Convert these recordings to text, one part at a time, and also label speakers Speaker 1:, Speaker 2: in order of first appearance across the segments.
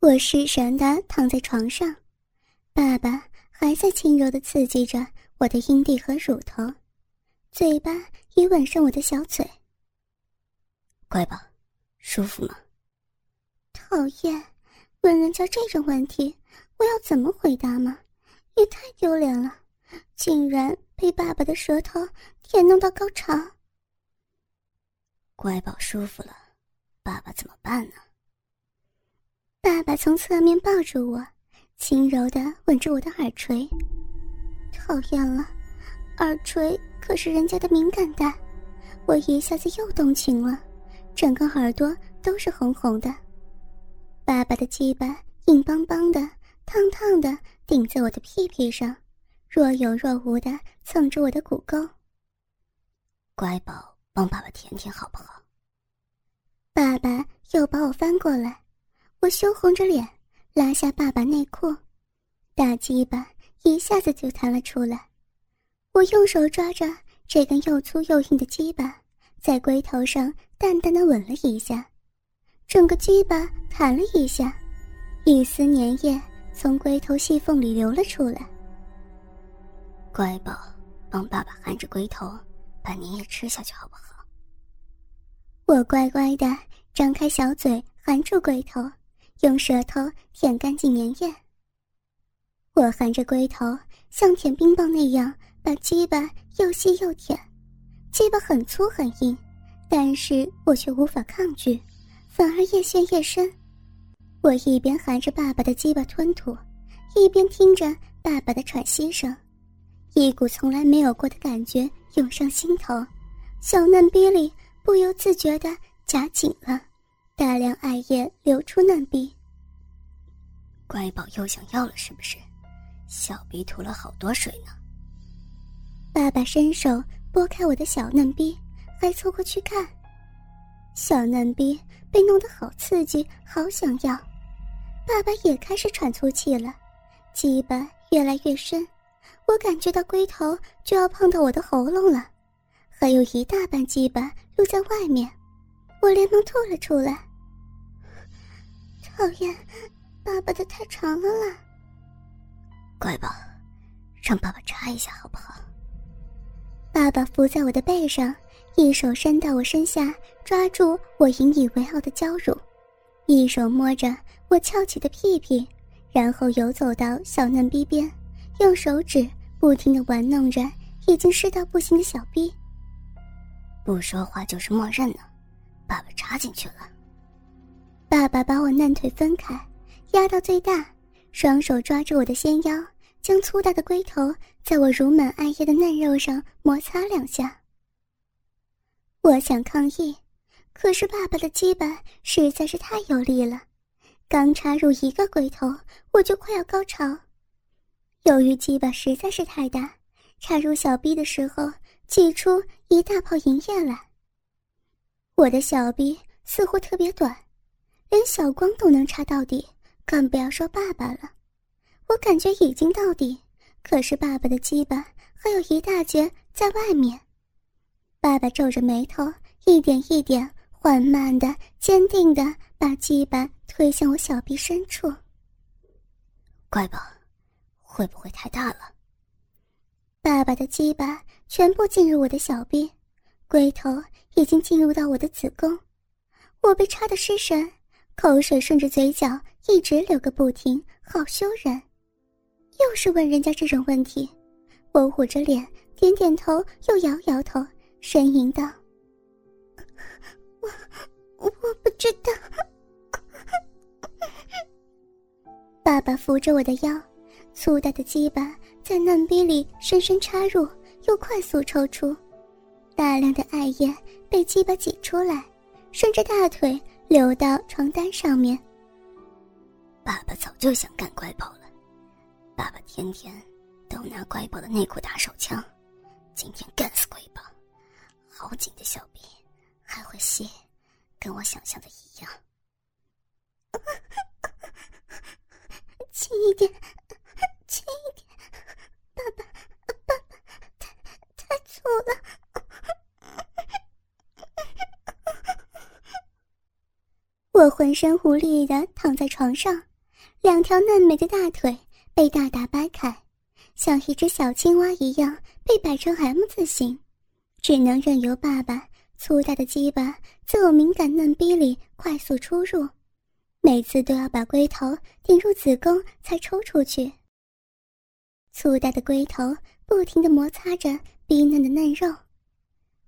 Speaker 1: 我失神的躺在床上，爸爸还在轻柔的刺激着我的阴蒂和乳头，嘴巴也吻上我的小嘴。
Speaker 2: 乖吧，舒服吗？
Speaker 1: 讨厌，问人家这种问题，我要怎么回答吗？也太丢脸了，竟然被爸爸的舌头舔弄到高潮。
Speaker 2: 乖宝舒服了，爸爸怎么办呢？
Speaker 1: 爸爸从侧面抱住我，轻柔的吻着我的耳垂。讨厌了，耳垂可是人家的敏感带，我一下子又动情了，整个耳朵都是红红的。爸爸的鸡巴硬邦邦的、烫烫的顶在我的屁屁上，若有若无的蹭着我的骨沟。
Speaker 2: 乖宝，帮爸爸舔舔好不好？
Speaker 1: 爸爸又把我翻过来。我羞红着脸，拉下爸爸内裤，大鸡巴一下子就弹了出来。我用手抓着这根又粗又硬的鸡巴，在龟头上淡淡的吻了一下，整个鸡巴弹了一下，一丝粘液从龟头细缝里流了出来。
Speaker 2: 乖宝，帮爸爸含着龟头，把粘液吃下去好不好？
Speaker 1: 我乖乖的张开小嘴，含住龟头。用舌头舔干净粘液。我含着龟头，像舔冰棒那样把鸡巴又吸又舔。鸡巴很粗很硬，但是我却无法抗拒，反而越陷越深。我一边含着爸爸的鸡巴吞吐，一边听着爸爸的喘息声，一股从来没有过的感觉涌上心头，小嫩逼里不由自觉地夹紧了。大量艾叶流出嫩壁，
Speaker 2: 乖宝又想要了是不是？小逼吐了好多水呢。
Speaker 1: 爸爸伸手拨开我的小嫩逼，还凑过去看。小嫩逼被弄得好刺激，好想要。爸爸也开始喘粗气了，鸡巴越来越深，我感觉到龟头就要碰到我的喉咙了，还有一大半鸡巴露在外面，我连忙吐了出来。讨厌，爸爸的太长了啦。
Speaker 2: 乖宝，让爸爸插一下好不好？
Speaker 1: 爸爸伏在我的背上，一手伸到我身下，抓住我引以为傲的娇乳，一手摸着我翘起的屁屁，然后游走到小嫩逼边，用手指不停的玩弄着已经湿到不行的小逼。
Speaker 2: 不说话就是默认呢，爸爸插进去了。
Speaker 1: 爸爸把我嫩腿分开，压到最大，双手抓住我的纤腰，将粗大的龟头在我乳满艾叶的嫩肉上摩擦两下。我想抗议，可是爸爸的鸡巴实在是太有力了，刚插入一个龟头，我就快要高潮。由于鸡巴实在是太大，插入小臂的时候挤出一大泡银液来。我的小臂似乎特别短。连小光都能插到底，更不要说爸爸了。我感觉已经到底，可是爸爸的鸡巴还有一大截在外面。爸爸皱着眉头，一点一点、缓慢的、坚定的把鸡巴推向我小臂深处。
Speaker 2: 乖宝，会不会太大了？
Speaker 1: 爸爸的鸡巴全部进入我的小臂，龟头已经进入到我的子宫，我被插的失神。口水顺着嘴角一直流个不停，好羞人。又是问人家这种问题，我捂着脸，点点头，又摇摇头，呻吟道：“我我不知道。”爸爸扶着我的腰，粗大的鸡巴在嫩逼里深深插入，又快速抽出，大量的艾叶被鸡巴挤出来，顺着大腿。流到床单上面。
Speaker 2: 爸爸早就想干乖宝了，爸爸天天都拿乖宝的内裤打手枪，今天干死乖宝！好紧的小臂，还会吸，跟我想象的一样。
Speaker 1: 轻一点，轻一点，爸爸，爸爸，太太粗了。我浑身无力的躺在床上，两条嫩美的大腿被大大掰开，像一只小青蛙一样被摆成 M 字形，只能任由爸爸粗大的鸡巴在我敏感嫩逼里快速出入，每次都要把龟头顶入子宫才抽出去。粗大的龟头不停地摩擦着逼嫩的嫩肉，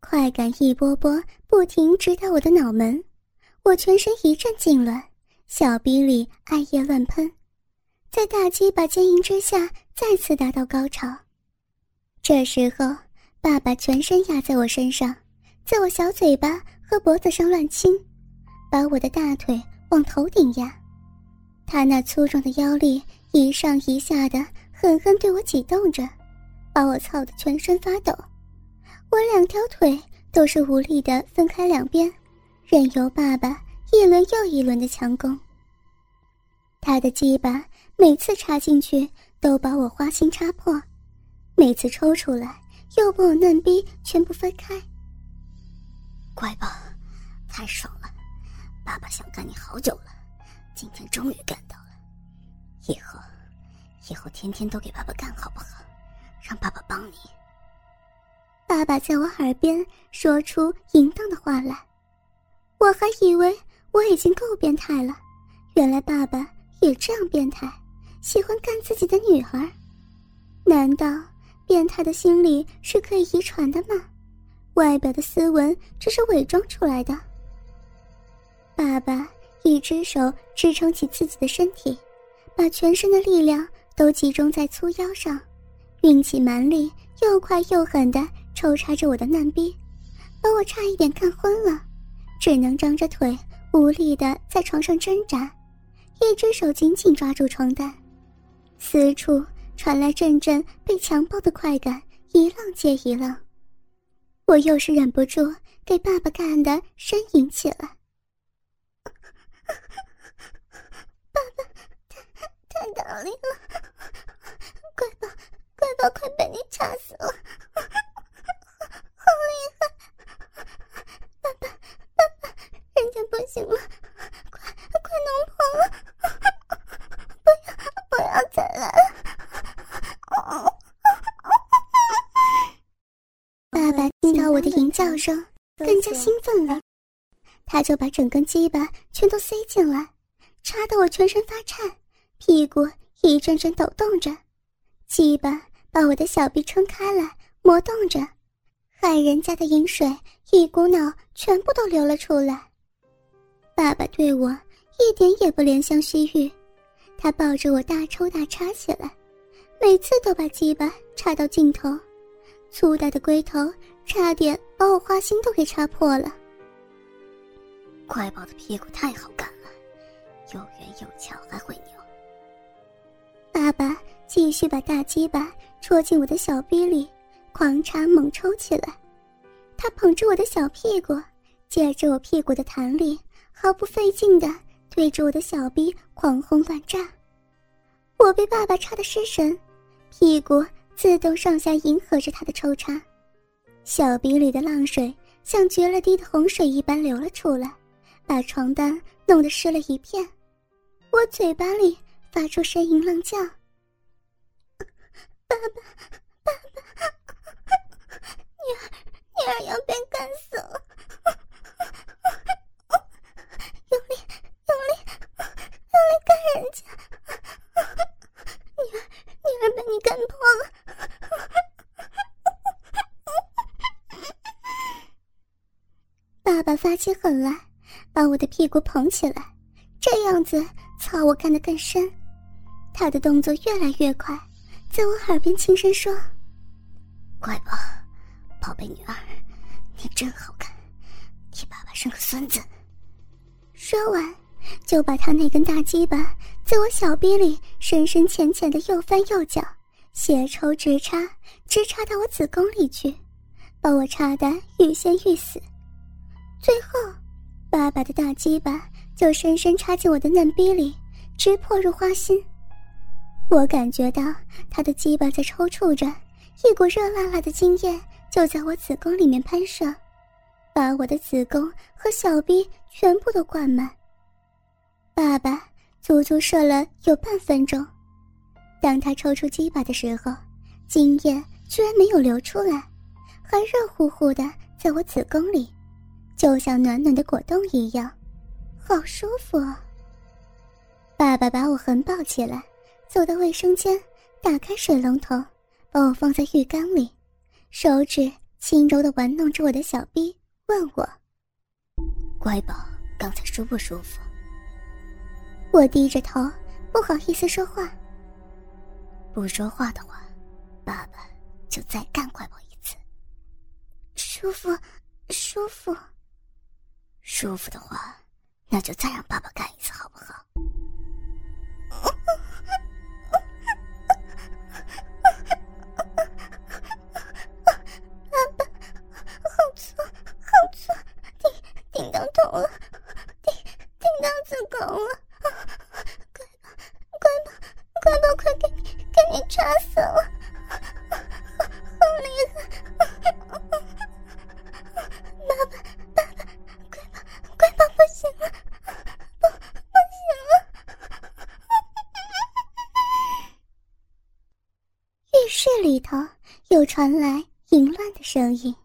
Speaker 1: 快感一波波不停直达我的脑门，我全身一阵痉挛。小逼里艾叶乱喷，在大鸡巴坚硬之下再次达到高潮。这时候，爸爸全身压在我身上，在我小嘴巴和脖子上乱亲，把我的大腿往头顶压。他那粗壮的腰力一上一下的狠狠对我挤动着，把我操得全身发抖。我两条腿都是无力的分开两边，任由爸爸。一轮又一轮的强攻。他的鸡巴每次插进去都把我花心插破，每次抽出来又把我嫩逼全部分开。
Speaker 2: 乖宝，太爽了！爸爸想干你好久了，今天终于干到了。以后，以后天天都给爸爸干好不好？让爸爸帮你。
Speaker 1: 爸爸在我耳边说出淫荡的话来，我还以为。我已经够变态了，原来爸爸也这样变态，喜欢干自己的女儿。难道变态的心理是可以遗传的吗？外表的斯文只是伪装出来的。爸爸一只手支撑起自己的身体，把全身的力量都集中在粗腰上，运起蛮力，又快又狠地抽插着我的嫩逼，把我差一点干昏了，只能张着腿。无力的在床上挣扎，一只手紧紧抓住床单，四处传来阵阵被强暴的快感，一浪接一浪。我又是忍不住给爸爸干的呻吟起来。爸爸，太太大力了，乖宝，乖宝快被你掐死了。行了，快快弄破了！不要不要再来！爸爸听到我的吟叫声，更加兴奋了，他就把整根鸡巴全都塞进来，插得我全身发颤，屁股一阵阵抖动着，鸡巴把我的小臂撑开来，磨动着，害人家的饮水一股脑全部都流了出来。爸爸对我一点也不怜香惜玉，他抱着我大抽大插起来，每次都把鸡巴插到尽头，粗大的龟头差点把我花心都给插破了。
Speaker 2: 乖宝的屁股太好看了，又圆又翘，还会扭。
Speaker 1: 爸爸继续把大鸡巴戳进我的小逼里，狂插猛抽起来。他捧着我的小屁股，借着我屁股的弹力。毫不费劲地对着我的小臂狂轰乱炸，我被爸爸插得失神，屁股自动上下迎合着他的抽插，小臂里的浪水像决了堤的洪水一般流了出来，把床单弄得湿了一片。我嘴巴里发出呻吟浪叫：“爸爸，爸爸，女儿，女儿要被干死狠来，把我的屁股捧起来，这样子操我干得更深。他的动作越来越快，在我耳边轻声说：“
Speaker 2: 乖宝，宝贝女儿，你真好看，替爸爸生个孙子。”
Speaker 1: 说完。就把他那根大鸡巴在我小逼里深深浅浅的又翻又搅，斜抽直插，直插到我子宫里去，把我插得欲仙欲死。最后，爸爸的大鸡巴就深深插进我的嫩逼里，直破入花心。我感觉到他的鸡巴在抽搐着，一股热辣辣的精液就在我子宫里面喷射，把我的子宫和小逼全部都灌满。爸爸足足射了有半分钟。当他抽出鸡巴的时候，精液居然没有流出来，还热乎乎的在我子宫里，就像暖暖的果冻一样，好舒服！爸爸把我横抱起来，走到卫生间，打开水龙头，把我放在浴缸里，手指轻柔的玩弄着我的小臂，问我：“
Speaker 2: 乖宝，刚才舒不舒服？”
Speaker 1: 我低着头，不好意思说话。
Speaker 2: 不说话的话，爸爸就再干乖宝一次。
Speaker 1: 舒服，舒服，
Speaker 2: 舒服的话，那就再让爸爸干一次，好不好？
Speaker 1: 里头又传来淫乱的声音。